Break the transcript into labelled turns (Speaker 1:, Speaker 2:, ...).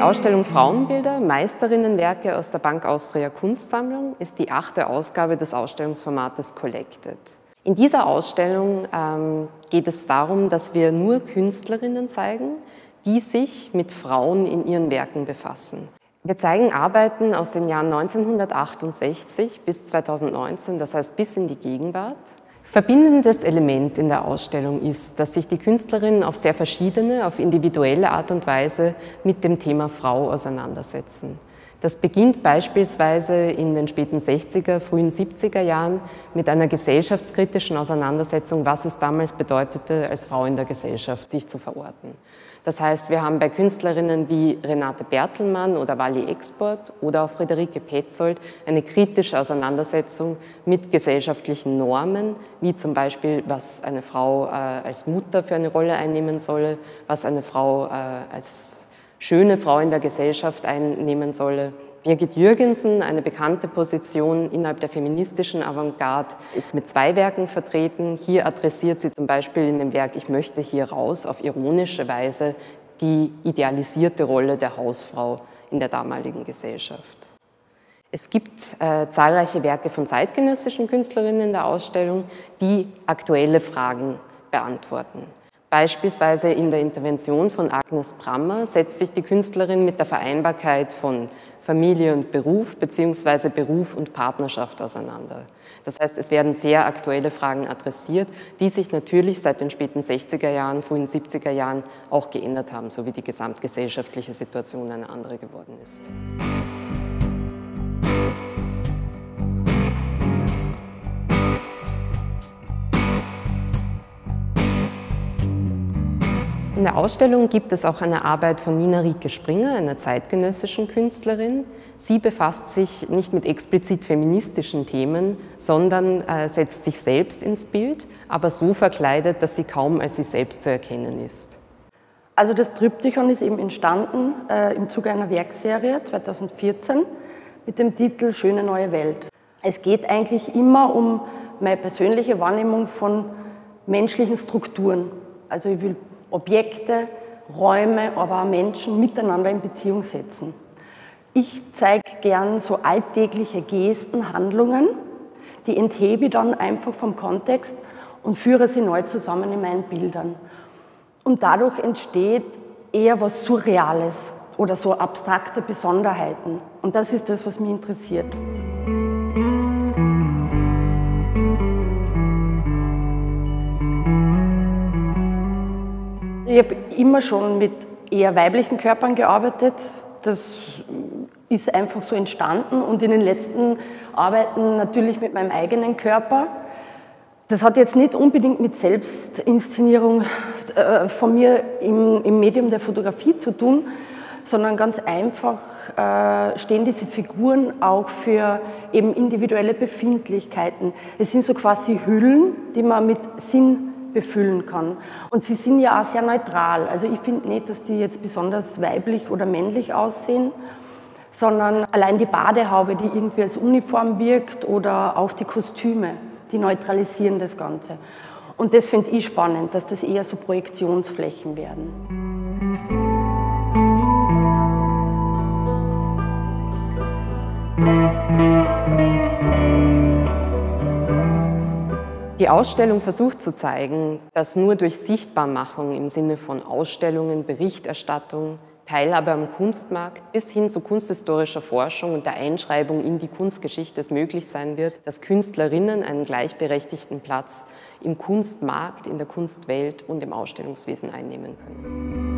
Speaker 1: Ausstellung Frauenbilder, Meisterinnenwerke aus der Bank Austria Kunstsammlung ist die achte Ausgabe des Ausstellungsformates Collected. In dieser Ausstellung ähm, geht es darum, dass wir nur Künstlerinnen zeigen, die sich mit Frauen in ihren Werken befassen. Wir zeigen Arbeiten aus den Jahren 1968 bis 2019, das heißt bis in die Gegenwart. Verbindendes Element in der Ausstellung ist, dass sich die Künstlerinnen auf sehr verschiedene, auf individuelle Art und Weise mit dem Thema Frau auseinandersetzen. Das beginnt beispielsweise in den späten 60er, frühen 70er Jahren mit einer gesellschaftskritischen Auseinandersetzung, was es damals bedeutete, als Frau in der Gesellschaft sich zu verorten. Das heißt, wir haben bei Künstlerinnen wie Renate Bertelmann oder Wally Export oder auch Friederike Petzold eine kritische Auseinandersetzung mit gesellschaftlichen Normen, wie zum Beispiel, was eine Frau äh, als Mutter für eine Rolle einnehmen solle, was eine Frau äh, als schöne Frau in der Gesellschaft einnehmen solle. Birgit Jürgensen, eine bekannte Position innerhalb der feministischen Avantgarde, ist mit zwei Werken vertreten. Hier adressiert sie zum Beispiel in dem Werk Ich möchte hier raus auf ironische Weise die idealisierte Rolle der Hausfrau in der damaligen Gesellschaft. Es gibt äh, zahlreiche Werke von zeitgenössischen Künstlerinnen in der Ausstellung, die aktuelle Fragen beantworten. Beispielsweise in der Intervention von Agnes Brammer setzt sich die Künstlerin mit der Vereinbarkeit von Familie und Beruf bzw. Beruf und Partnerschaft auseinander. Das heißt, es werden sehr aktuelle Fragen adressiert, die sich natürlich seit den späten 60er Jahren, frühen 70er Jahren auch geändert haben, so wie die gesamtgesellschaftliche Situation eine andere geworden ist. In der Ausstellung gibt es auch eine Arbeit von Nina Rieke Springer, einer zeitgenössischen Künstlerin. Sie befasst sich nicht mit explizit feministischen Themen, sondern äh, setzt sich selbst ins Bild, aber so verkleidet, dass sie kaum als sie selbst zu erkennen ist.
Speaker 2: Also das Triptychon ist eben entstanden äh, im Zuge einer Werkserie 2014 mit dem Titel Schöne neue Welt. Es geht eigentlich immer um meine persönliche Wahrnehmung von menschlichen Strukturen. Also ich will Objekte, Räume, aber auch Menschen miteinander in Beziehung setzen. Ich zeige gern so alltägliche Gesten, Handlungen, die enthebe ich dann einfach vom Kontext und führe sie neu zusammen in meinen Bildern. Und dadurch entsteht eher was Surreales oder so abstrakte Besonderheiten. Und das ist das, was mich interessiert. Ich habe immer schon mit eher weiblichen Körpern gearbeitet. Das ist einfach so entstanden und in den letzten Arbeiten natürlich mit meinem eigenen Körper. Das hat jetzt nicht unbedingt mit Selbstinszenierung äh, von mir im, Medium der Fotografie zu tun, sondern ganz einfach äh, stehen diese Figuren auch für eben individuelle Befindlichkeiten. Es sind so quasi Hüllen, die man mit Sinn befüllen kann. Und sie sind ja auch sehr neutral. Also ich finde nicht, dass die jetzt besonders weiblich oder männlich aussehen, sondern allein die Badehaube, die irgendwie als Uniform wirkt oder auch die Kostüme, die neutralisieren das Ganze. Und das finde ich spannend, dass das eher so Projektionsflächen werden.
Speaker 1: Die Ausstellung versucht zu zeigen, dass nur durch Sichtbarmachung im Sinne von Ausstellungen, Berichterstattung, Teilhabe am Kunstmarkt bis hin zu kunsthistorischer Forschung und der Einschreibung in die Kunstgeschichte es möglich sein wird, dass Künstlerinnen einen gleichberechtigten Platz im Kunstmarkt, in der Kunstwelt und im Ausstellungswesen einnehmen können.